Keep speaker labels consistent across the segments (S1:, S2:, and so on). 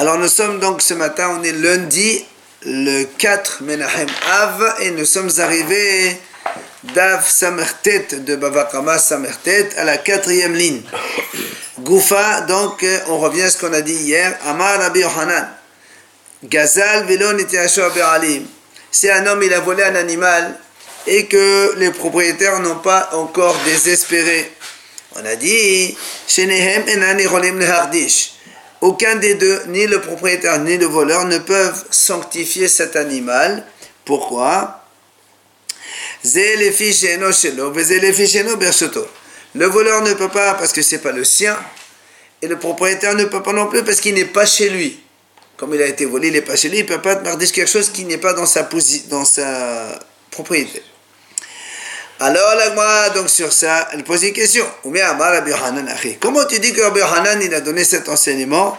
S1: Alors nous sommes donc ce matin, on est lundi, le 4 Menahem Av, et nous sommes arrivés d'Av Samertet de Bavakama Samertet à la quatrième ligne. Goufa, donc on revient à ce qu'on a dit hier, Amar Rabbi Yohanan, Gazal Velon Alim. Si un homme il a volé un animal et que les propriétaires n'ont pas encore désespéré, on a dit, Shenehem Enani Rolim Hardish aucun des deux, ni le propriétaire ni le voleur, ne peuvent sanctifier cet animal. Pourquoi? Le voleur ne peut pas parce que c'est pas le sien, et le propriétaire ne peut pas non plus parce qu'il n'est pas chez lui. Comme il a été volé, il n'est pas chez lui, il ne peut pas dire quelque chose qui n'est pas dans sa, dans sa propriété. Alors la donc sur ça, elle pose une question. Comment tu dis que Rabbi Hanan il a donné cet enseignement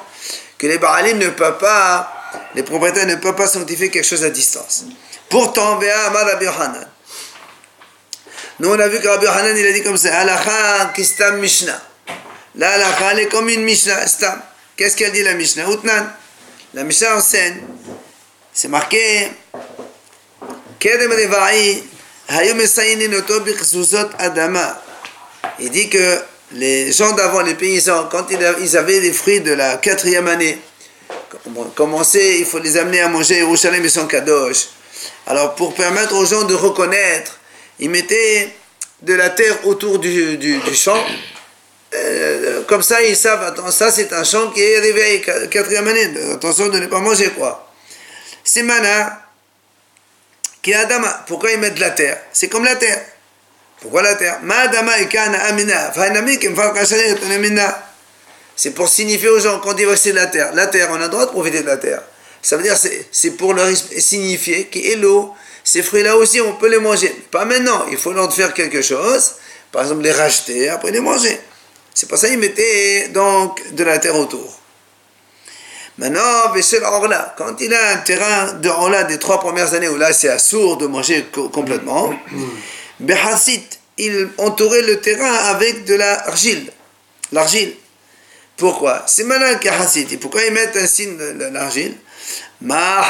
S1: que les Baalim ne peuvent pas, les propriétaires ne peuvent pas sanctifier quelque chose à distance? Pourtant. Nous on a vu que Rabbi Hanan il a dit comme ça, Alacha kistam Mishnah. La halakha elle est comme une Mishnah. Qu'est-ce qu'elle dit la Mishnah? Utnan. La Mishnah enseigne, c'est marqué, Kedem Reva'i il dit que les gens d'avant, les paysans, quand ils avaient les fruits de la quatrième année, commençaient, il faut les amener à manger Yerushalayim et son kadosh. Alors pour permettre aux gens de reconnaître, ils mettaient de la terre autour du, champ. Euh, comme ça, ils savent, attends, ça c'est un champ qui est la quatrième année. Attention de ne pas manger quoi. C'est mana qui Adama. Pourquoi ils mettent de la terre? C'est comme la terre. Pourquoi la terre? C'est pour signifier aux gens qu'on dit que c'est de la terre. La terre, on a le droit de profiter de la terre. Ça veut dire c'est pour leur signifier que l'eau, ces fruits-là aussi, on peut les manger. Pas maintenant, il faut leur faire quelque chose. Par exemple, les racheter, après les manger. C'est pour ça qu'ils mettaient donc de la terre autour. Maintenant, Orla, quand il a un terrain de Orla des trois premières années où là c'est assourd de manger complètement, Behassit, il entourait le terrain avec de l'argile. L'argile. Pourquoi? C'est malin qu'Hassit. Pourquoi ils mettent un signe de l'argile? Ma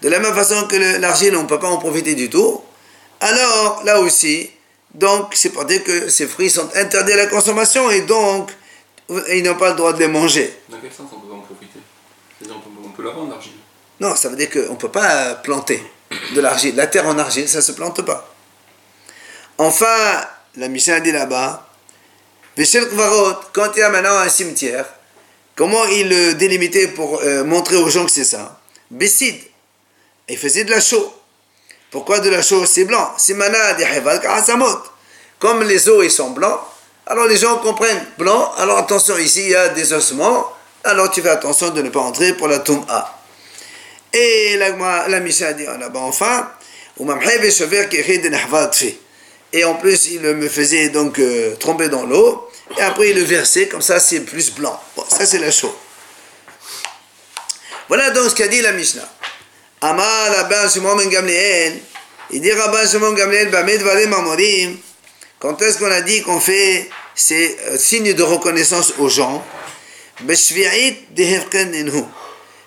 S1: De la même façon que l'argile, on ne peut pas en profiter du tout. Alors, là aussi, donc, c'est pour dire que ces fruits sont interdits à la consommation et donc, ils n'ont pas le droit de les manger.
S2: Dans quel sens on peut en profiter? C'est-à-dire on peut, la vendre, l'argile
S1: Non, ça veut dire qu'on ne peut pas planter de l'argile. La terre en argile, ça ne se plante pas. Enfin, la mission a dit là-bas, quand il y a maintenant un cimetière, comment il le délimitait pour euh, montrer aux gens que c'est ça? Bessid, il faisait de la chaux. Pourquoi de la chose c'est blanc Comme les os ils sont blancs, alors les gens comprennent blanc, alors attention, ici il y a des ossements, alors tu fais attention de ne pas entrer pour la tombe A. Et la, la mission a dit là-bas enfin, et en plus il me faisait donc euh, tromper dans l'eau, et après il le versait, comme ça c'est plus blanc. Bon, ça c'est la chose. Voilà donc ce qu'a dit la Mishnah. Amar Rabban Shimon ben Gamliel, il dit Rabban Shimon Gamliel, Varim Amorim, quand est-ce qu'on a dit qu'on fait ces euh, signes de reconnaissance aux gens?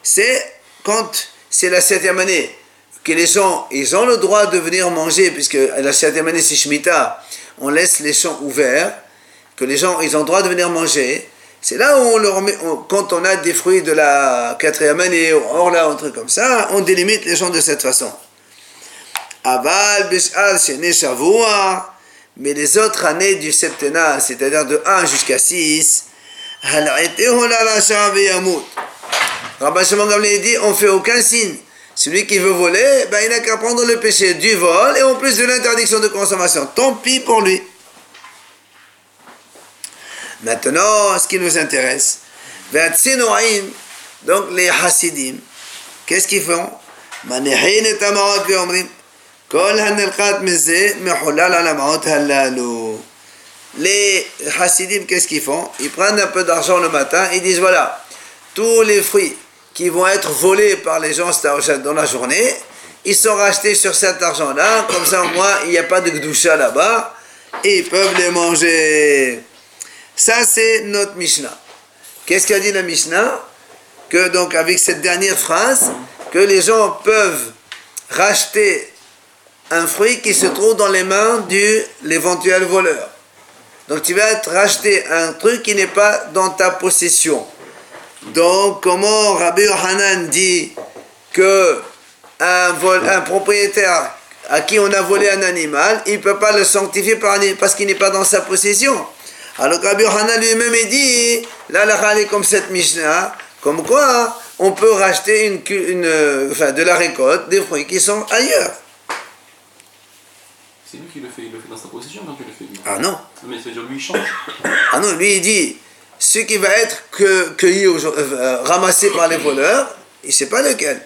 S1: C'est quand c'est la septième année que les gens, ils ont le droit de venir manger, puisque la septième année c'est Shemitah, on laisse les champs ouverts, que les gens, ils ont le droit de venir manger, c'est là où on leur met, quand on a des fruits de la quatrième année, or là, un truc comme ça, on délimite les gens de cette façon. Aval, Bishal, Shavua, mais les autres années du septennat, c'est-à-dire de 1 jusqu'à 6, Rabbi Shimon dit, on fait aucun signe. Celui qui veut voler, ben, il n'a qu'à prendre le péché du vol et en plus de l'interdiction de consommation. Tant pis pour lui. Maintenant, ce qui nous intéresse, donc les Hasidim, qu'est-ce qu'ils font? Les Hasidim, qu'est-ce qu'ils font? Ils prennent un peu d'argent le matin, ils disent voilà, tous les fruits qui vont être volés par les gens dans la journée, ils sont rachetés sur cet argent-là, comme ça au moins il n'y a pas de gdoucha là-bas, et ils peuvent les manger. Ça, c'est notre Mishnah. Qu'est-ce qu'a dit la Mishnah? Que donc, avec cette dernière phrase, que les gens peuvent racheter un fruit qui se trouve dans les mains de l'éventuel voleur. Donc tu vas te racheter un truc qui n'est pas dans ta possession. Donc comment Rabbi Hanan dit que un, un propriétaire à qui on a volé un animal, il ne peut pas le sanctifier parce qu'il n'est pas dans sa possession? Alors Rabbi Hanan lui-même dit, là la est comme cette Mishnah, comme quoi on peut racheter une, une, enfin, de la récolte des fruits qui sont ailleurs.
S2: C'est lui qui le fait, il le fait dans sa possession quand il le fait.
S1: Ah non.
S2: Mais ça veut dire lui il change.
S1: Ah non, lui il dit ce qui va être cueilli, euh, ramassé par les voleurs, il ne sait pas lequel.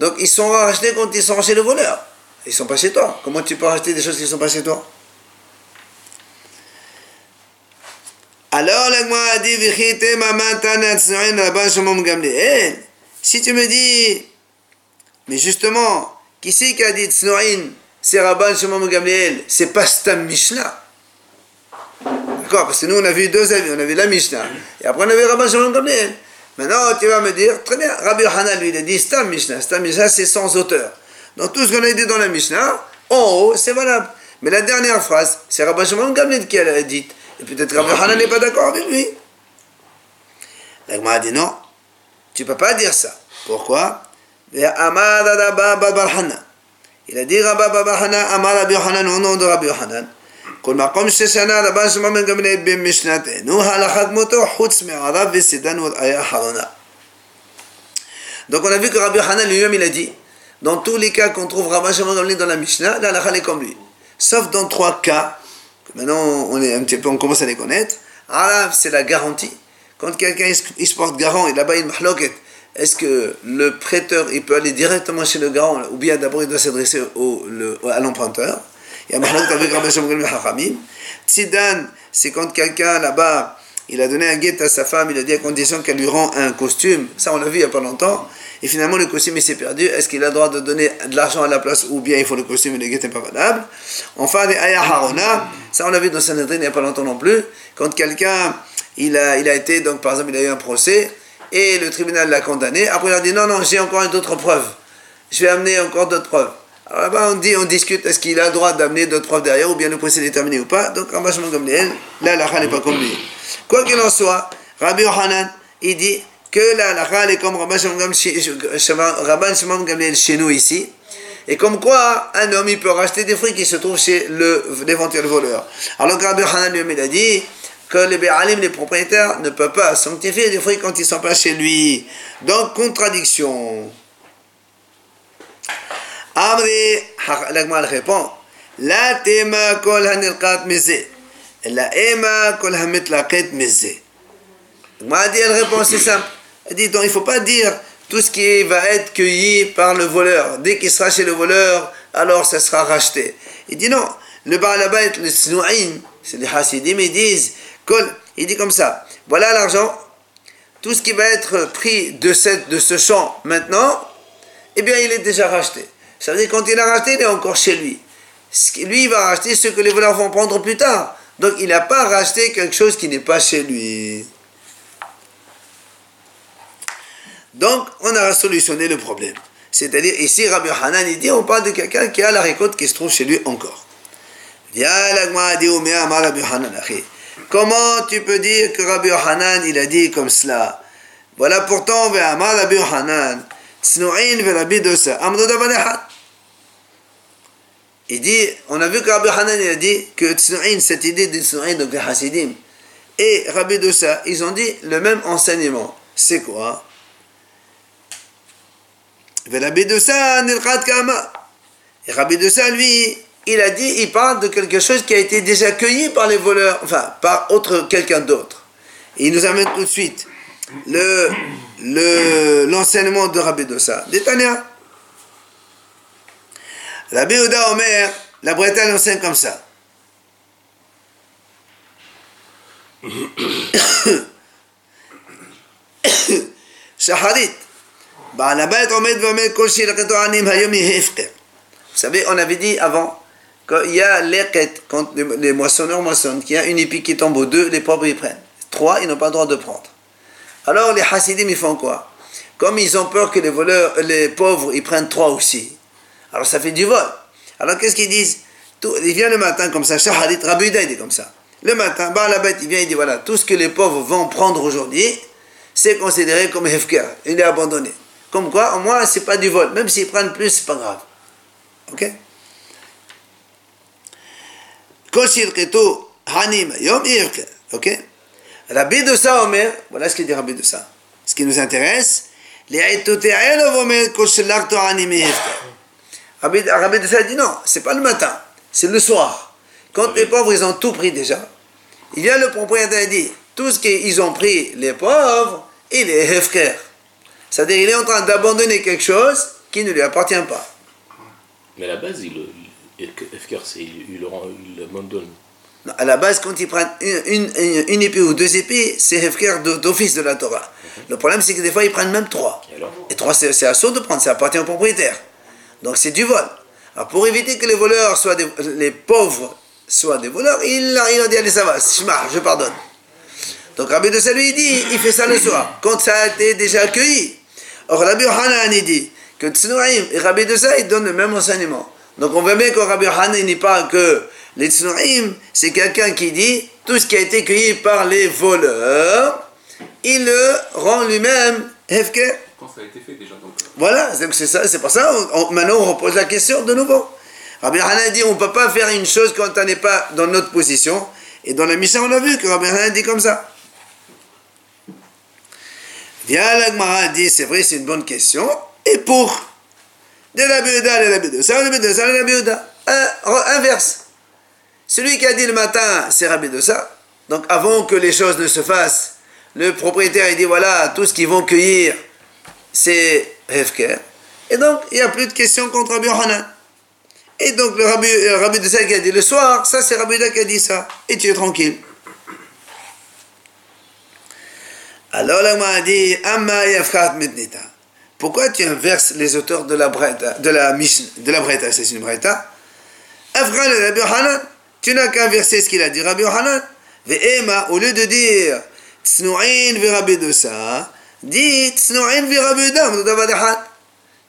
S1: Donc ils sont rachetés quand ils sont chez le voleur. Ils ne sont pas chez toi. Comment tu peux racheter des choses qui ne sont pas chez toi? Alors, l'agma a dit, si tu me dis, mais justement, qui c'est qui a dit Tsnoin, c'est Rabban Shimon Gamliel, c'est pas Stam Mishnah. D'accord Parce que nous, on a vu deux avis, on a vu la Mishnah, et après on a vu Rabban Shimon Gamliel. Maintenant, tu vas me dire, très bien, Rabbi Hanan, lui, il a dit Stam Mishnah. Stam Mishnah, c'est sans auteur. Donc tout ce qu'on a dit dans la Mishnah, en haut, c'est valable. Mais la dernière phrase, c'est Rabbi Shimon Gamliel qui l'a dit. Et peut-être Rabbi Hanan n'est pas d'accord avec lui. L'agma a dit non, tu ne peux pas dire ça. Pourquoi Il a dit Rabbi Hanan, Amar Rabbi Hanan au nom de Rabbi Hanan. כל מקום ששנה רבן שמעון בן גמליאל במשנתנו, הלכת מותו חוץ מערב וסידן היה אחרונה. Donc on a vu que Rabbi Hanan lui-même il a dit, dans tous les cas qu'on trouve Rabbi Shimon Gamliel dans la Mishnah, la halakha est comme lui. Sauf dans trois cas, maintenant on, est un petit peu, on commence à les connaître. Arav c'est la garantie. Quand quelqu'un il se porte garant et là-bas il mahloket, est-ce que le prêteur il peut aller directement chez le garant ou bien d'abord il doit s'adresser au, à l'emprunteur? Il y a Mahlak avec Rabbi Hachamim. Tzidan, c'est quand quelqu'un là-bas, il a donné un guet à sa femme, il a dit à condition qu'elle lui rend un costume. Ça, on l'a vu il n'y a pas longtemps. Et finalement, le costume, il s'est perdu. Est-ce qu'il a le droit de donner de l'argent à la place ou bien il faut le costume et le guet n'est pas valable? Enfin, les Aya Harona, ça, on l'a vu dans Sanhedrin il n'y a pas longtemps non plus. Quand quelqu'un, il a, il a été, donc par exemple, il a eu un procès et le tribunal l'a condamné. Après, il a dit non, non, j'ai encore d'autres preuves. Je vais amener encore d'autres preuves. Alors là-bas, on on discute, est-ce qu'il a le droit d'amener d'autres preuves derrière, ou bien le procès est terminé ou pas? Donc, Rabbi Shimon Gamliel, là, la n'est pas comme lui. Quoi qu'il en soit, Rabbi Yohanan, il dit que la halakha est comme Rabbi Shimon Gamliel chez nous ici. Et comme quoi, un homme, il peut racheter des fruits qui se trouvent chez l'éventuel voleur. Alors, Rabbi Yohanan lui-même, il a dit que les Béalim, les propriétaires, ne peuvent pas sanctifier des fruits quand ils ne sont pas chez lui. Donc, contradiction. Amri, l'agma répond, la tema kol hanilqat mizé, la ema kol hamitlaqit mizé. L'agma dit, elle répond, c'est simple. Dit, donc il ne faut pas dire tout ce qui va être cueilli par le voleur. Dès qu'il sera chez le voleur, alors ça sera racheté. Il dit non, le Baalabait, le Snou'in, c'est les Hasidim, ils disent, il dit comme ça, voilà l'argent, tout ce qui va être pris de, cette, de ce champ maintenant, eh bien il est déjà racheté. Ça veut dire quand il a racheté, il est encore chez lui. Lui, il va racheter ce que les voleurs vont prendre plus tard. Donc il n'a pas racheté quelque chose qui n'est pas chez lui. Donc on a solutionné le problème. C'est-à-dire ici, Rabbi Hanan, il dit, on parle de quelqu'un qui a la récolte qui se trouve chez lui encore. Comment tu peux dire que Rabbi Hanan, il a dit comme cela? Voilà pourtant, Rabbi Hanan, il dit, on a vu que Rabbi Hanan il a dit que cette idée de Tsnu'in, donc les Hasidim, et Rabbi Dosa, ils ont dit le même enseignement. C'est quoi? Rabbi Rabbi Dosa, lui, il a dit, il parle de quelque chose qui a été déjà cueilli par les voleurs, enfin, par autre, quelqu'un d'autre. Il nous amène tout de suite le, le, l'enseignement de Rabbi Dosa. Détania. Rabbi Oda Omer, la Bretagne enseigne comme ça. Shaharit. Vous savez, on avait dit avant qu'il y a les quand les moissonneurs moissonnent, qu'il y a une épi qui tombe aux deux, les pauvres y prennent. trois, ils n'ont pas le droit de prendre. Alors les Hasidim, ils font quoi? Comme ils ont peur que les voleurs, les pauvres, ils prennent trois aussi. Alors ça fait du vol. Alors qu'est-ce qu'ils disent? Il vient le matin comme ça, Shaharit, Rabbi il dit comme ça. Le matin, bah, la bête, il vient, il dit voilà, tout ce que les pauvres vont prendre aujourd'hui, c'est considéré comme hefker, il est abandonné. Comme quoi, au moins, c'est pas du vol. Même s'ils prennent plus, c'est pas grave. Ok? Ok? Rabbi de ça, Omer, voilà ce qu'il dit Rabbi de ça. Ce qui nous intéresse, les Rabbi, Rabbi de ça dit non, c'est pas le matin, c'est le soir. Quand les pauvres, ils ont tout pris déjà, il vient le propriétaire et dit, tout ce qu'ils ont pris, les pauvres, il est hefker. C'est-à-dire, il est en train d'abandonner quelque chose qui ne lui appartient pas.
S3: Mais à la base, il, il, il, il, abandonne
S1: à la base, quand ils prennent une, une, épée ou deux épées, c'est Hefker d'office de la Torah. Mhm. Le problème, c'est que des fois, ils prennent même trois. Et, trois, c'est assaut de prendre, ça appartient au propriétaire. Donc, c'est du vol. Alors, pour éviter que les voleurs soient des, les pauvres soient des voleurs, il, il a dit Allez, ça va, je pardonne. Donc, Rabbi de lui, il dit Il fait ça le soir, quand ça a été déjà accueilli. Or, Rabbi Hanan, il dit que Tsnouaim et Rabbi de ça, ils donnent le même enseignement. Donc, on voit bien que Rabbi Hanan, il n'est pas que les tsnu'im, c'est quelqu'un qui dit tout ce qui a été cueilli par les voleurs, il le rend lui-même hefker.
S2: Quand ça a été fait déjà. Donc... Euh.
S1: Voilà, c'est ça, c'est pour ça. maintenant, on repose la question de nouveau. Rabbi Hanan dit on ne peut pas faire une chose quand on n'est pas dans notre position. Et dans la mission, on a vu que Rabbi Hanan dit comme ça. Viens, l'Agmara dit c'est vrai, c'est une bonne question. Et pour? De la Bouddha, de la Bouddha, ça, la Bouddha, inverse. Celui qui a dit le matin, c'est Rabbi de ça. Donc avant que les choses ne se fassent, le propriétaire il dit voilà, tout ce qu'ils vont cueillir, c'est Hefker. Et donc, il n'y a plus de questions contre Rabbi Hanan. Et donc, le Rabbi, de ça qui a dit le soir, ça c'est Rabbi de qui a dit ça. Et tu es tranquille. Alors, là, m'a dit Amma yafkat mitnita. Pourquoi tu inverses les auteurs de la Breta, de la de la Breta, c'est une Breta Afghan Rabbi Hanan tu n'as qu'à inverser ce qu'il a dit Rabbi Yohanan. Ve'ema, au lieu de dire Tsnu'in ve Rabbi Dosa, dis Tsnu'in ve Rabbi Dam,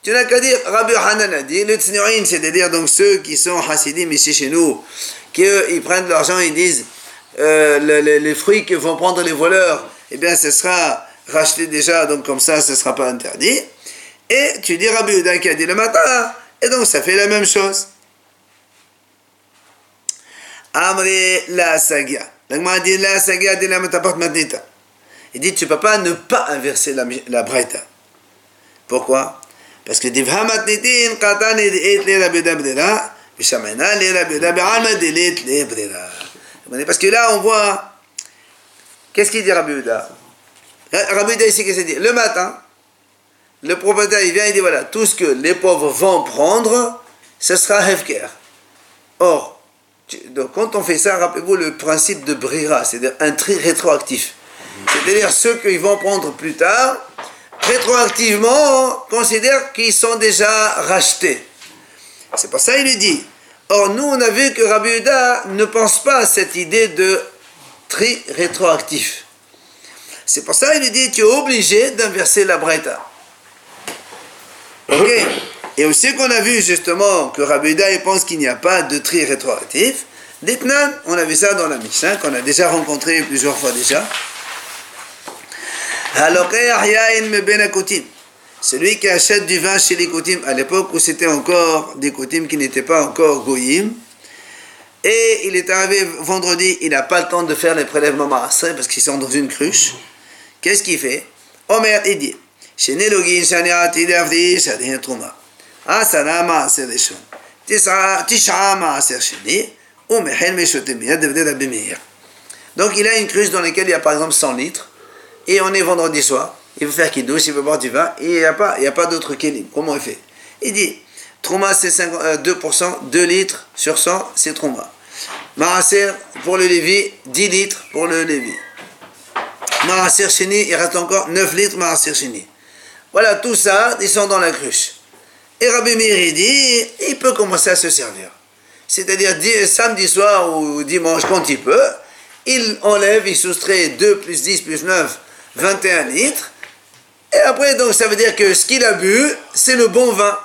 S1: Tu n'as qu'à dire Rabbi Yohanan a dit le Tsnu'in, c'est-à-dire donc ceux qui sont Hasidim ici chez nous, qui ils prennent l'argent, ils disent euh, les, les, fruits que vont prendre les voleurs, eh bien ce sera racheté déjà, donc comme ça, ce ne sera pas interdit. Et tu dis Rabbi Yohanan qui a dit le matin, et donc ça fait la même chose. Amri la sagia. L'agma dit la sagia dit la metaport matnita. Il dit tu peux pas ne pas inverser la, la braïta. Pourquoi? Parce que divha matnitin qatan et le rabbi d'abdira, bishamena le rabbi d'ab'alma de le brira. Parce que là on voit qu'est-ce qu'il dit Rabbi Uda Rabbi Uda ici qu'est-ce qu'il dit Le matin, le propriétaire il vient et dit voilà, tout ce que les pauvres vont prendre, ce sera hefker. Or, donc, quand on fait ça, rappelez-vous le principe de Brira, c'est-à-dire un tri rétroactif. C'est-à-dire ceux qui vont prendre plus tard, rétroactivement, on considère qu'ils sont déjà rachetés. C'est pour ça qu'il lui dit. Or, nous, on a vu que Rabbi Uda ne pense pas à cette idée de tri rétroactif. C'est pour ça qu'il dit, tu es obligé d'inverser la Breta. Ok et aussi qu'on a vu justement que Rabbi pense qu'il n'y a pas de tri rétroactif. D'Etnan, on a vu ça dans la Mishnah, qu'on a déjà rencontré plusieurs fois déjà. Celui qui achète du vin chez les Kotim, à l'époque où c'était encore des Kotim qui n'étaient pas encore Goyim, et il est arrivé vendredi, il n'a pas le temps de faire les prélèvements marassés parce qu'ils sont dans une cruche. Qu'est-ce qu'il fait? Omer, il dit donc il a une cruche dans laquelle il y a par exemple 100 litres, et on est vendredi soir, il veut faire qu'il douche, il veut boire du vin, et il n'y a pas, il y a pas d'autre. Comment il fait? Il dit, Trouma c'est 2%, 2 euh, litres sur 100, c'est Trouma. Maaser pour le Lévi, 10 litres pour le Lévi. Maaser Shini, il reste encore 9 litres Maaser Shini. Voilà, tout ça, ils sont dans la cruche. Et Rabbi Meir dit, il peut commencer à se servir. C'est-à-dire samedi soir ou dimanche quand il peut, il enlève, il soustrait 2 plus 10 plus 9, 21 litres. Et après, donc, ça veut dire que ce qu'il a bu, c'est le bon vin.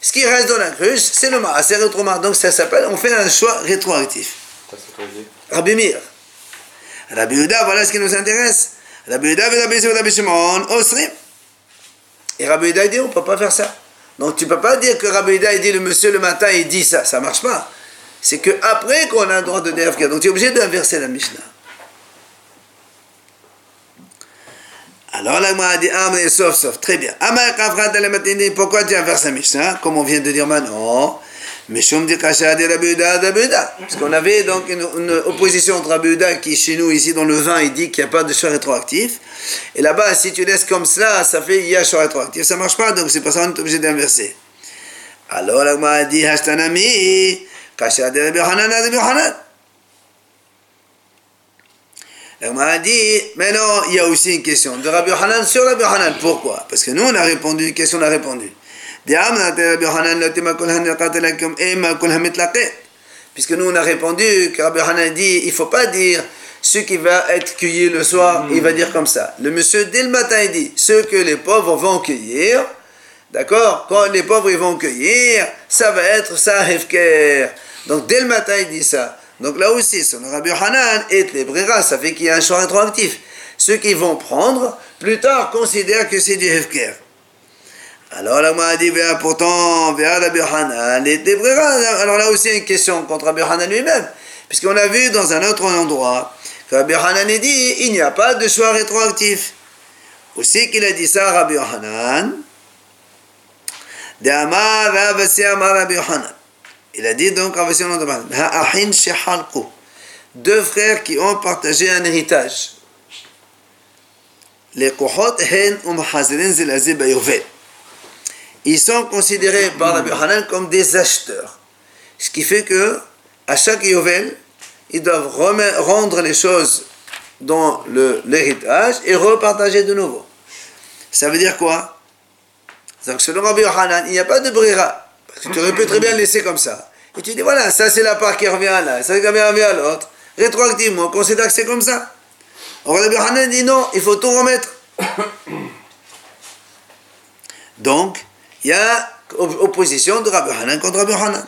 S1: Ce qui reste dans la cruche, c'est le c'est rétromar. Donc, ça s'appelle, on fait un choix rétroactif. Rabbi Mir. Rabbi Uda, voilà ce qui nous intéresse. Rabbi Uda, Rabbi Shimon, Osrim. Et Rabbi Uda, il dit, on ne peut pas faire ça. Donc, tu ne peux pas dire que Rabbi Uda, il dit, le monsieur, le matin, il dit ça. Ça ne marche pas. C'est qu'après qu'on a le droit de dire Donc, tu es obligé d'inverser la Mishnah. Alors là, a dit, ah, mais sauf, sauf, très bien. Pourquoi tu inverses la Mishnah? Comme on vient de dire maintenant. Mais Parce qu'on avait donc une, opposition entre Abuda qui, chez nous, ici dans le vin, il dit qu'il n'y a pas de choix rétroactif. Et là-bas, si tu laisses comme cela, ça fait il y a choix rétroactif. Ça ne marche pas, donc c'est pour ça qu'on est obligé d'inverser. Alors moi, a dit, Hashtanami, Kasha de Rabbi Hanan, Rabbi Hanan. La a dit, mais non, il y a aussi une question de Rabbi Hanan sur Rabbi Hanan. Pourquoi? Parce que nous, on a répondu, une question, on a répondu? Puisque nous, on a répondu que Rabbi Hanan dit, il ne faut pas dire ce qui va être cueilli le soir, il va dire comme ça. Le monsieur, dès le matin, il dit, ce que les pauvres vont cueillir, d'accord Quand les pauvres ils vont cueillir, ça va être ça, hefker. Donc dès le matin, il dit ça. Donc là aussi, son Rabbi Hanan et les Brera, ça fait qu'il y a un choix rétroactif. Ceux qui vont prendre, plus tard, considèrent que c'est du Hefker. Alors moi, a dit, pourtant. Alors là aussi, une question contre Hanan lui-même. Puisqu'on a vu dans un autre endroit que Rabbi Hanan dit, il n'y a pas de choix rétroactif. Aussi qu'il a dit ça, Amar Rabbi. Il a dit donc deux frères qui ont partagé un héritage. Les Ils sont considérés par Rabbi Hanan comme des acheteurs. Ce qui fait que à chaque Yovel, ils doivent rendre les choses dans l'héritage et repartager de nouveau. Ça veut dire quoi? Donc selon Rabbi Hanan, il n'y a pas de brira. Tu aurais pu très bien laisser comme ça. Et tu dis, voilà, ça c'est la part qui revient là, ça qui revient à l'autre. Rétroactivement, on considère que c'est comme ça. Alors Rabbi Hanan dit non, il faut tout remettre. Donc, il y a opposition de Rabbi Hanan contre Rabbi Hanan.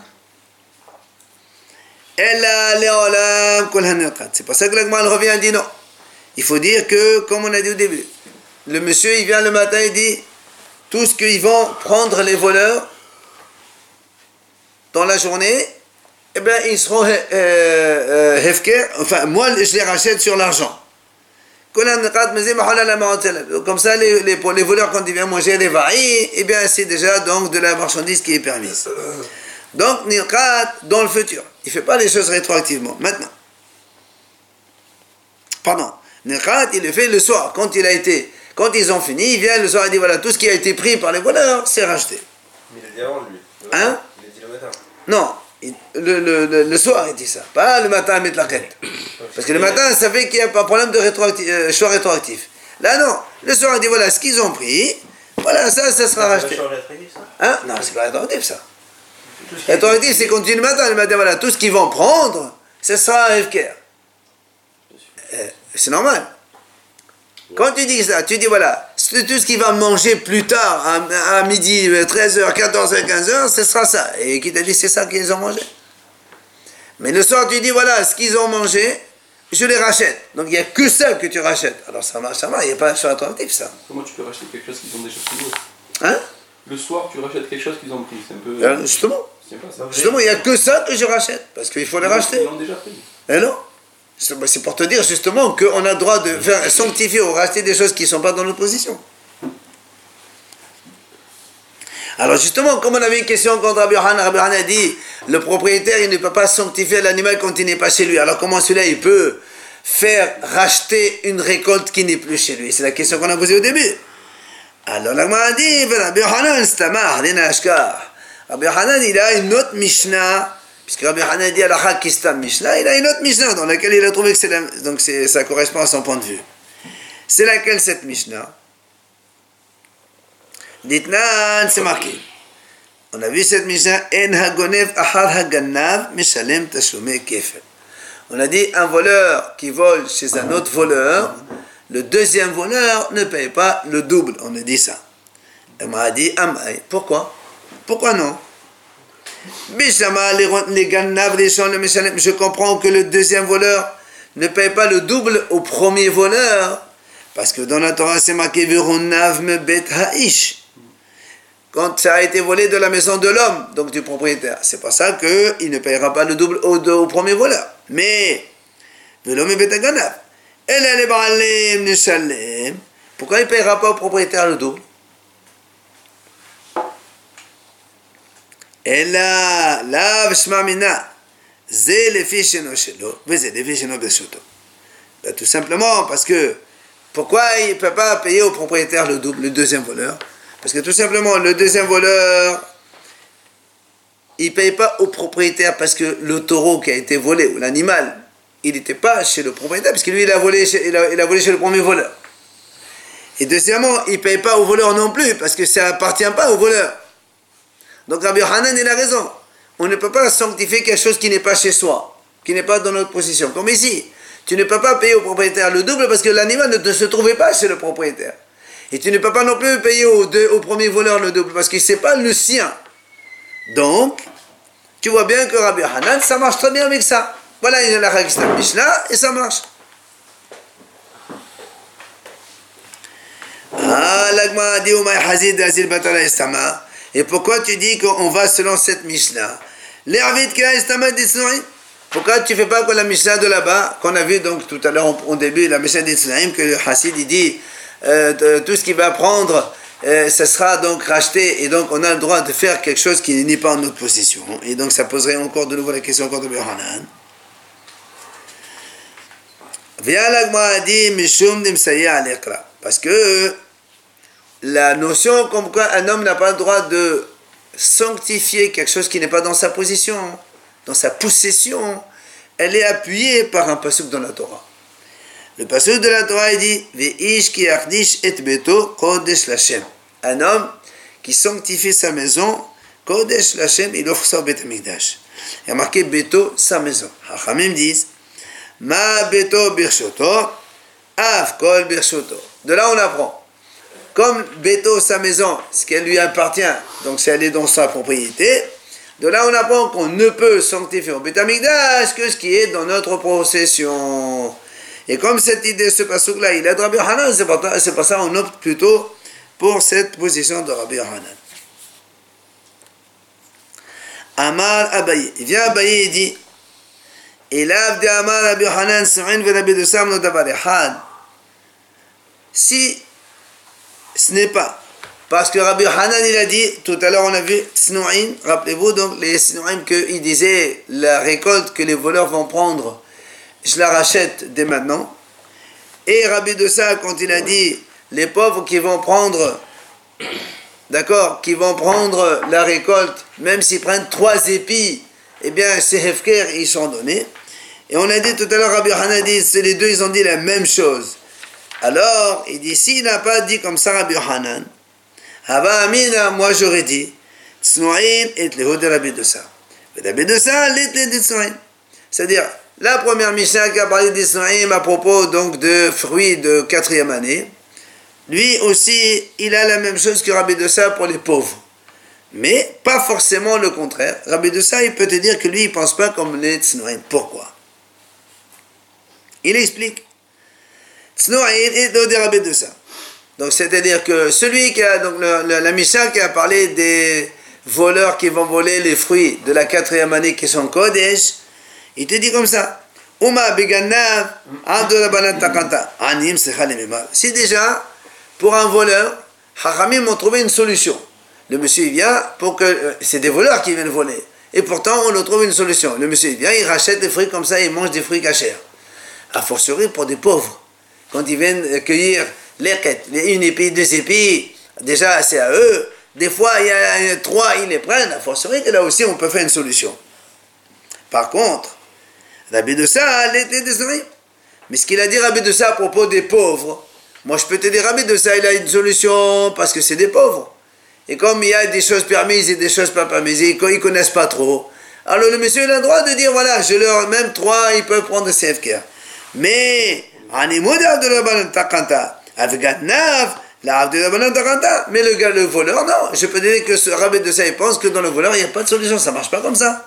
S1: C'est pour ça que l'Agmal revient et dit non. Il faut dire que, comme on a dit au début, le monsieur il vient le matin et dit tout ce qu'ils vont prendre les voleurs, dans la journée, eh bien, ils seront euh, euh, hefker, enfin, moi, je les rachète sur l'argent. Comme ça, les, les, les voleurs, quand ils viennent manger les varilles, eh bien, c'est déjà donc de la marchandise qui est permise. Donc, Nirkat, dans le futur. Il ne fait pas les choses rétroactivement. Maintenant. Pardon. Nirkat, il le fait le soir. Quand il a été, quand ils ont fini, il vient le soir et dit voilà, tout ce qui a été pris par les voleurs, c'est racheté.
S2: Mais il a dit avant, lui.
S1: Hein? Non, le, le, le, soir il dit ça, pas le matin à quête. Parce que le matin, ça fait qu'il n'y a pas de problème de rétroactif, euh, choix rétroactif. Là, non, le soir il dit voilà ce qu'ils ont pris, voilà, ça, ça sera racheté. Hein? Non, c'est pas rétroactif ça. Rétroactif, c'est continuer le matin, le matin, voilà, tout ce qu'ils vont prendre, ce sera FKR. Euh, c'est normal. Quand tu dis ça, tu dis voilà, tout ce qu'il va manger plus tard, à, midi, 13h, 14h, 15h, ce sera ça. Et qui t'a dit c'est ça qu'ils ont mangé? Mais le soir, tu dis voilà, ce qu'ils ont mangé, je les rachète. Donc il n'y a que ça que tu rachètes. Alors ça marche, ça marche, il n'y a pas un choix attractif ça.
S2: Comment tu peux racheter quelque chose qu'ils ont déjà pris
S1: Hein?
S2: Le soir, tu rachètes quelque chose qu'ils ont pris. C'est un peu.
S1: Euh, justement. Justement, il n'y a que ça que je rachète. Parce qu'il faut les racheter.
S2: Ils l'ont déjà pris.
S1: Eh non c'est pour te dire justement qu'on a droit de faire sanctifier ou racheter des choses qui ne sont pas dans notre position. Alors justement, comme on avait une question contre Rabbi Yohan, Rabbi a dit, le propriétaire, il ne peut pas sanctifier l'animal quand il n'est pas chez lui. Alors comment celui-là, il peut faire racheter une récolte qui n'est plus chez lui? C'est la question qu'on a posée au début. Alors la a dit, Rabbi Yohanan, Rabbi Yohanan, il a une autre Mishnah Puisque Rabbi Hanan dit à la Kistam Mishnah, il a une autre Mishnah dans laquelle il a trouvé que c'est donc ça correspond à son point de vue. C'est laquelle cette Mishnah? Ditnan, c'est marqué. On a vu cette Mishnah, En hagonev ahar hagannav mishalem tashume kefel. On a dit un voleur qui vole chez un autre voleur, le deuxième voleur ne paye pas le double. On a dit ça. Elle m'a dit, pourquoi? Pourquoi non? Je comprends que le deuxième voleur ne paye pas le double au premier voleur. Parce que dans la Torah, c'est marqué Quand ça a été volé de la maison de l'homme, donc du propriétaire. C'est pour ça qu'il ne payera pas le double au, premier voleur. Mais, l'homme pourquoi il ne payera pas au propriétaire le double? אלא לאו שמע מינה. זה לפי שינו שלו, וזה לפי שינו ברשותו. Tout simplement parce que pourquoi il ne peut pas payer au propriétaire le double, le deuxième voleur Parce que tout simplement, le deuxième voleur, il ne paye pas au propriétaire parce que le taureau qui a été volé, ou l'animal, il n'était pas chez le propriétaire, parce que lui, il a volé chez, il a, il a volé chez le premier voleur. Et deuxièmement, il ne paye pas au voleur non plus, parce que ça appartient pas au voleur. Donc Rabbi Hanan, il a raison. On ne peut pas sanctifier quelque chose qui n'est pas chez soi, qui n'est pas dans notre possession. Comme ici, tu ne peux pas payer au propriétaire le double parce que l'animal ne se trouvait pas chez le propriétaire. Et tu ne peux pas non plus payer au, au premier voleur le double parce que ce n'est pas le sien. Donc, tu vois bien que Rabbi Hanan, ça marche très bien avec ça. Voilà, il y a la Mishnah et ça marche. Ah, l'agma dit, Azil Batala. Et pourquoi tu dis qu'on va selon cette Mishnah? Pourquoi tu ne fais pas comme la Mishnah de là-bas, qu'on a vu donc tout à l'heure au début, la Mishnah d'Israël, que le Hassid dit euh, tout ce qu'il va prendre, euh, ça sera donc racheté, et donc on a le droit de faire quelque chose qui n'est pas en notre possession. Et donc ça poserait encore de nouveau la question encore de Yohanan. Parce que la notion comme quoi un homme n'a pas le droit de sanctifier quelque chose qui n'est pas dans sa position, dans sa possession, elle est appuyée par un pasuk dans la Torah. Le pasuk de la Torah dit Ve'ish ki et beto kodesh lachem. Un homme qui sanctifie sa maison, kodesh lachem, il offre ça Il a marqué beto, sa maison. Hachamim disent Ma beto birshoto, av kol. De là on apprend comme Beto, sa maison, ce qu'elle lui appartient, donc si elle est dans sa propriété, de là on apprend qu'on ne peut sanctifier au Betamigdash que ce qui est dans notre possession. Et comme cette idée, ce pasouk-là, il est de Rabbi Hanan, c'est pour, ça qu'on opte plutôt pour cette position de Rabbi Hanan. Amar Abaye. Il vient Abaye et dit, Amar Rabbi Hanan, Si ce n'est pas. Parce que Rabbi Hanan, il a dit, tout à l'heure on a vu Tsnou'in, rappelez-vous donc les Tsnou'in qu'il disait, la récolte que les voleurs vont prendre, je la rachète dès maintenant. Et Rabbi de quand il a dit, les pauvres qui vont prendre, d'accord, qui vont prendre la récolte, même s'ils prennent trois épis, eh bien, ces hefker, ils sont donnés. Et on a dit tout à l'heure, Rabbi Hanan dit, les deux, ils ont dit la même chose. Alors, il dit, s'il n'a pas dit comme ça Rabbi Hanan, Amina, moi j'aurais dit, Tsnoïn et le de Rabbi ça. Rabbi de ça, C'est-à-dire, la première Mishnah qui a parlé d'Israël à propos donc de fruits de quatrième année, lui aussi, il a la même chose que Rabbi ça pour les pauvres. Mais pas forcément le contraire. Rabbi ça, il peut te dire que lui, il pense pas comme les Tsnoïn. Pourquoi? Il explique au de ça. Donc c'est-à-dire que celui qui a, donc la Misha qui a parlé des voleurs qui vont voler les fruits de la quatrième année qui sont Kodesh, il te dit comme ça. Si déjà, pour un voleur, Haramim ont trouvé une solution. Le monsieur il vient pour que. Euh, c'est des voleurs qui viennent voler. Et pourtant, on leur trouve une solution. Le monsieur il vient, il rachète des fruits comme ça, il mange des fruits cachers. A fortiori pour des pauvres quand ils viennent cueillir les quêtes, une épée, deux épées, déjà c'est à eux. Des fois, il y a trois, ils les prennent. À fortiori que là aussi, on peut faire une solution. Par contre, Rabbi de ça, était désolé. Mais ce qu'il a dit Rabbi de ça à propos des pauvres, moi je peux te dire Rabbi de ça, il a une solution parce que c'est des pauvres. Et comme il y a des choses permises et des choses pas permises, ils ne connaissent pas trop. Alors le monsieur il a le droit de dire voilà, je leur même trois, ils peuvent prendre CFK. Mais mais le gars, le voleur, non. Je peux dire que ce rabbin de ça, il pense que dans le voleur, il n'y a pas de solution. Ça marche pas comme ça.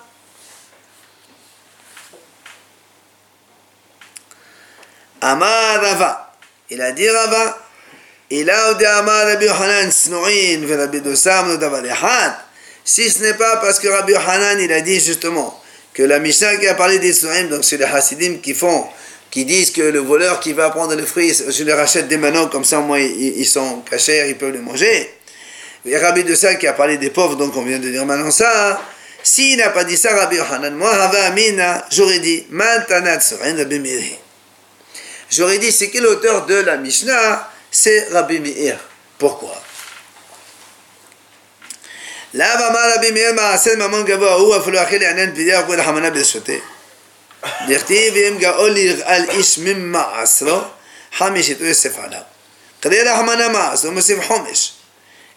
S1: Amar Rava. Il a dit Rava. Il a dit Amar Rabbi Hanan Snoin, Rabbi Dosam, Si ce n'est pas parce que Rabbi Hanan, il a dit justement que la Mishnah qui a parlé des Snoim, donc c'est les Hasidim qui font qui disent que le voleur qui va prendre les fruits, je les rachète dès maintenant, comme ça, moi, ils, sont cachés, ils peuvent les manger. Et Rabbi de ça qui a parlé des pauvres, donc on vient de dire maintenant ça. S'il n'a pas dit ça, Rabbi Yohanan, moi, Amina, j'aurais dit, J'aurais dit, c'est qui l'auteur de la Mishnah? C'est Rabbi Meir. Pourquoi? Là, Rabbi Meir, Maman. דכתיב אם גאול על איש ממעשרו, חמישית הוא יוסף עליו. כדי רחמנה מעש, הוא מוסיף חומש.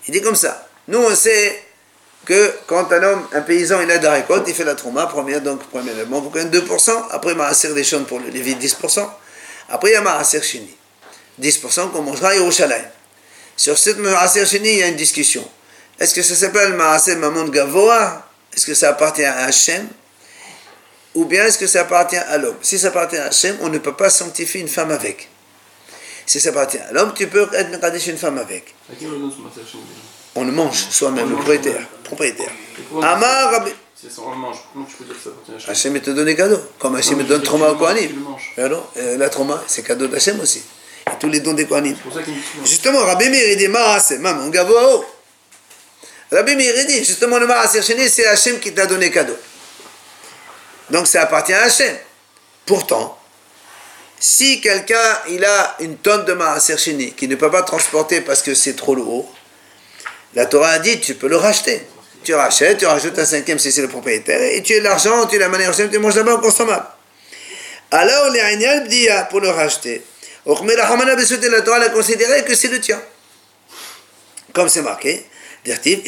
S1: Il dit comme ça. Nous, on sait que quand un homme, un paysan, il a de la récolte, il fait la trauma, première, donc, premièrement, pour 2%, après, Maaser des champs pour le Lévi, 10%, après, il y a Maaser Shini, 10% qu'on mangera à Yerushalayim. Sur cette Maaser Shini, il y a une discussion. Est-ce que ça s'appelle Maaser Mamon Gavoa Est-ce que ça appartient à Hachem Ou bien est-ce que ça appartient à l'homme? Si ça appartient à Hachem, on ne peut pas sanctifier une femme avec. Si ça appartient à l'homme, tu peux être Mekadesh une femme avec. On le mange soi-même, le propriétaire. propriétaire. Amar Rabbi.
S2: on le mange, comment tu peux dire que ça appartient à
S1: Hachem Hachem te donne des cadeaux. Comme Hachem donne trauma au Kohanim. Alors, euh, la trauma, c'est cadeau d'Hachem aussi. Et tous les dons des Kohanim. Justement, Rabbi Meir, il dit Maaseh, maman, gavo. Rabbi Meir, il dit, justement, le Maaseh c'est Hachem qui t'a donné cadeau. Donc ça appartient à Hachem. Pourtant, si quelqu'un il a une tonne de maaser qui qu'il ne peut pas transporter parce que c'est trop lourd, la Torah a dit tu peux le racheter. Tu rachètes, tu rajoutes un cinquième si c'est le propriétaire, et tu as l'argent, tu la manière tu manges là-bas consommable. Alors, les dit pour le racheter. La Torah a considéré que c'est le tien. Comme c'est marqué, c'est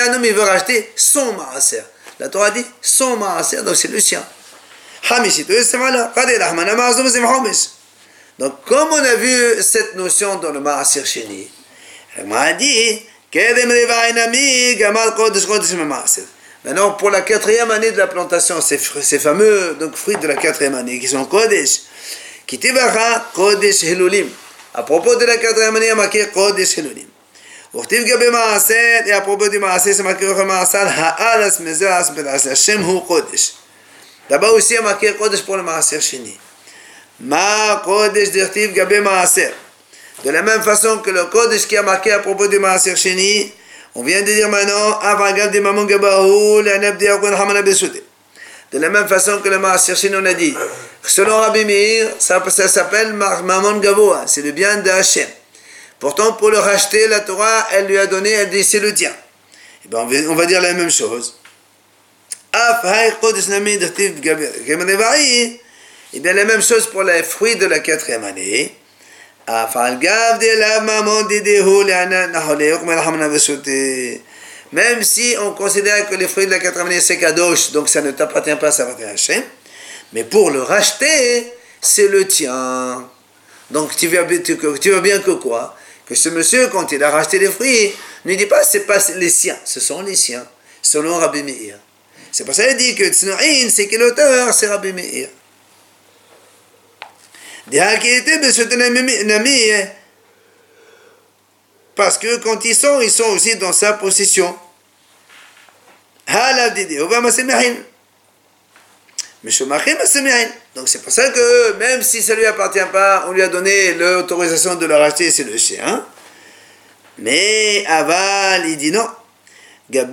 S1: un homme, il veut racheter son maaser. La Torah dit son maaser, donc c'est le sien. Donc, comme on a vu cette notion dans le maaser chéni, elle m'a dit Maintenant, pour la quatrième année de la plantation, ces, fameux donc, fruits de la quatrième année qui sont Kodesh, qui Kodesh Helulim. À propos de la quatrième année, il y a marqué Kodesh Helulim. וכתיב גבי מעשר, et à propos du מעשר, c'est marqué בכל מעשר, הארץ מזרע בלעשה, השם הוא קודש. D'abord aussi, il y a marqué קודש pour le מעשר שני. מה קודש דכתיב גבי מעשר? De la même façon que le Kodesh qui a marqué à propos du Maaser Sheni, on vient de dire maintenant, Avagab de Mamon Gabahu, l'Anab de Yakon Hamana Besouté. De la même façon que le Maaser Sheni, on a dit, selon Rabbi Meir, ça, ça s'appelle Mamon Gaboa, c'est le bien de Hachem. Pourtant, pour le racheter, la Torah, elle lui a donné, elle dit c'est le tien. Et eh ben, on va dire la même chose. Et eh bien, la même chose pour les fruits de la quatrième année. Même si on considère que les fruits de la quatrième année c'est kadosh, donc ça ne t'appartient pas, ça appartient à Hachem. Mais pour le racheter, c'est le tien. Donc tu vois, tu vois bien que quoi? Que ce monsieur, quand il a racheté les fruits, ne dit pas c'est pas les siens, ce sont les siens, selon Rabbi Meir. C'est pour ça qu'il dit que Tznoïn, c'est que l'auteur, c'est Rabbi Meir. Parce que quand ils sont, ils sont aussi dans sa possession. Donc c'est pour ça que même si ça lui appartient pas, on lui a donné l'autorisation de le racheter, c'est le chien. Mais Aval, il dit non. Ça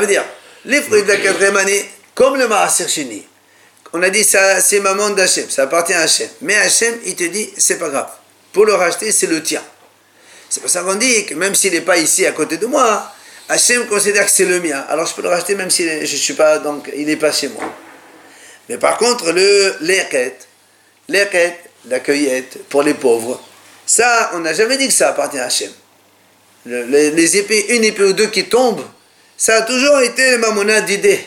S1: veut dire, les fruits de la quatrième année, comme le Maaser Shini, on a dit ça, c'est maman d'Hachem, ça appartient à Hachem. Mais Hachem, il te dit, c'est pas grave. Pour le racheter, c'est le tien. C'est pour ça qu'on dit que même s'il n'est pas ici à côté de moi, Hachem considère que c'est le mien. Alors je peux le racheter même si je suis pas, donc il n'est pas chez moi. Mais par contre, le l'eket, l'eket, la cueillette pour les pauvres, Ça, on n'a jamais dit que ça appartient à Hachem. les, épées, une épée ou deux qui tombent, ça a toujours été le mamonade d'idée.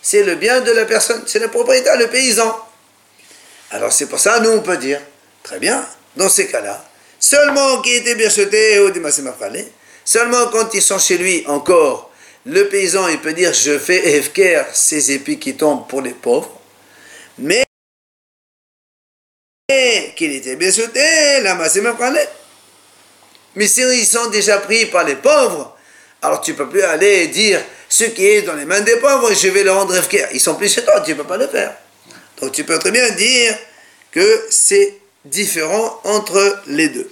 S1: C'est le bien de la personne, c'est le propriétaire, le paysan. Alors c'est pour ça, nous on peut dire, très bien, dans ces cas-là, seulement qui était bien jeté au seulement quand ils sont chez lui encore, le paysan il peut dire je fais efker ces épées qui tombent pour les pauvres, mais qu'il était bien la masse Mais si ils sont déjà pris par les pauvres, alors tu peux plus aller dire ce qui est dans les mains des pauvres, je vais le rendre efker. Ils sont plus chez toi, tu ne peux pas le faire. Donc tu peux très bien dire que c'est différent entre les deux.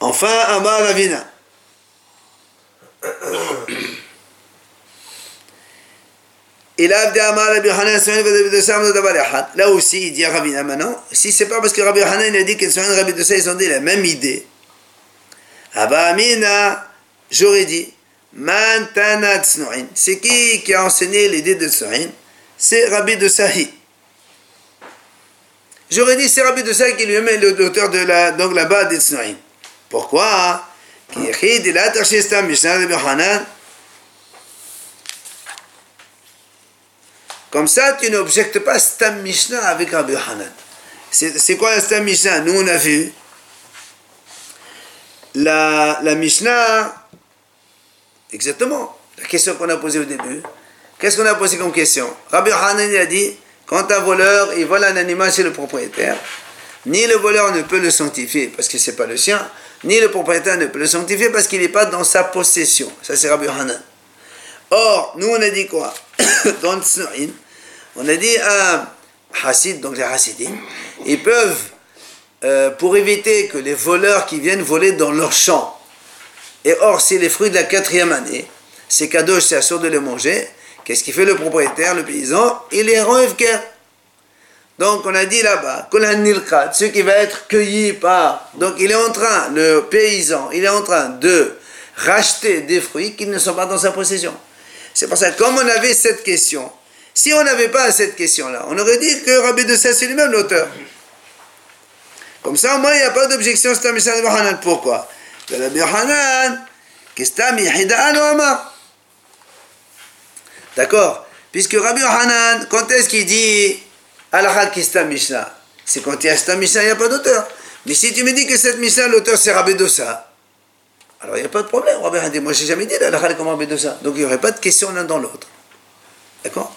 S1: Enfin, Amar Ravina. Là aussi, il dit à Rabbi maintenant, si c'est pas parce que Rabbi Hanan a dit que et Rabbi Dossa, ils ont dit la même idée, Abba Amina, j'aurais dit, Mantana C'est qui qui a enseigné l'idée de Tsnoin C'est Rabbi de Sahi. J'aurais dit c'est Rabbi de Sahi qui lui-même est l'auteur de la, donc là-bas. Pourquoi? Comme ça, tu n'objectes pas Stam Mishnah avec Rabbi Hanan. C'est quoi un Stam Mishnah? Nous, on a vu la, la Mishnah Exactement. La question qu'on a posée au début. Qu'est-ce qu'on a posé comme question? Rabbi Hanan a dit quand un voleur il vole un animal chez le propriétaire, ni le voleur ne peut le sanctifier parce que c'est pas le sien, ni le propriétaire ne peut le sanctifier parce qu'il n'est pas dans sa possession. Ça c'est Rabbi Hanan. Or, nous on a dit quoi? Dans le on a dit un Hassid, donc les Hassidim, ils peuvent, euh, pour éviter que les voleurs qui viennent voler dans leur champ, et or, c'est les fruits de la quatrième année. Ces cadeaux, c'est sûr de les manger. Qu'est-ce qu'il fait le propriétaire, le paysan? Il les rend Donc, on a dit là-bas, ce qui va être cueilli par. Donc, il est en train, le paysan, il est en train de racheter des fruits qui ne sont pas dans sa possession. C'est pour ça que, comme on avait cette question, si on n'avait pas cette question-là, on aurait dit que Rabbi de c'est lui-même l'auteur. Comme ça, au moins, il n'y a pas d'objection, c'est un Pourquoi? Rabbi D'accord? Puisque Rabbi Hanan, quand est-ce qu'il dit Alachal Kistam Mishnah C'est quand il y a Stam Mishnah, il n'y a pas d'auteur. Mais si tu me dis que cette Mishnah, l'auteur c'est Rabbi Dosa, alors il n'y a pas de problème. Rabbi Hanan moi j'ai jamais dit Alachal comme Rabbi Dosa. Donc il n'y aurait pas de question l'un dans l'autre. D'accord?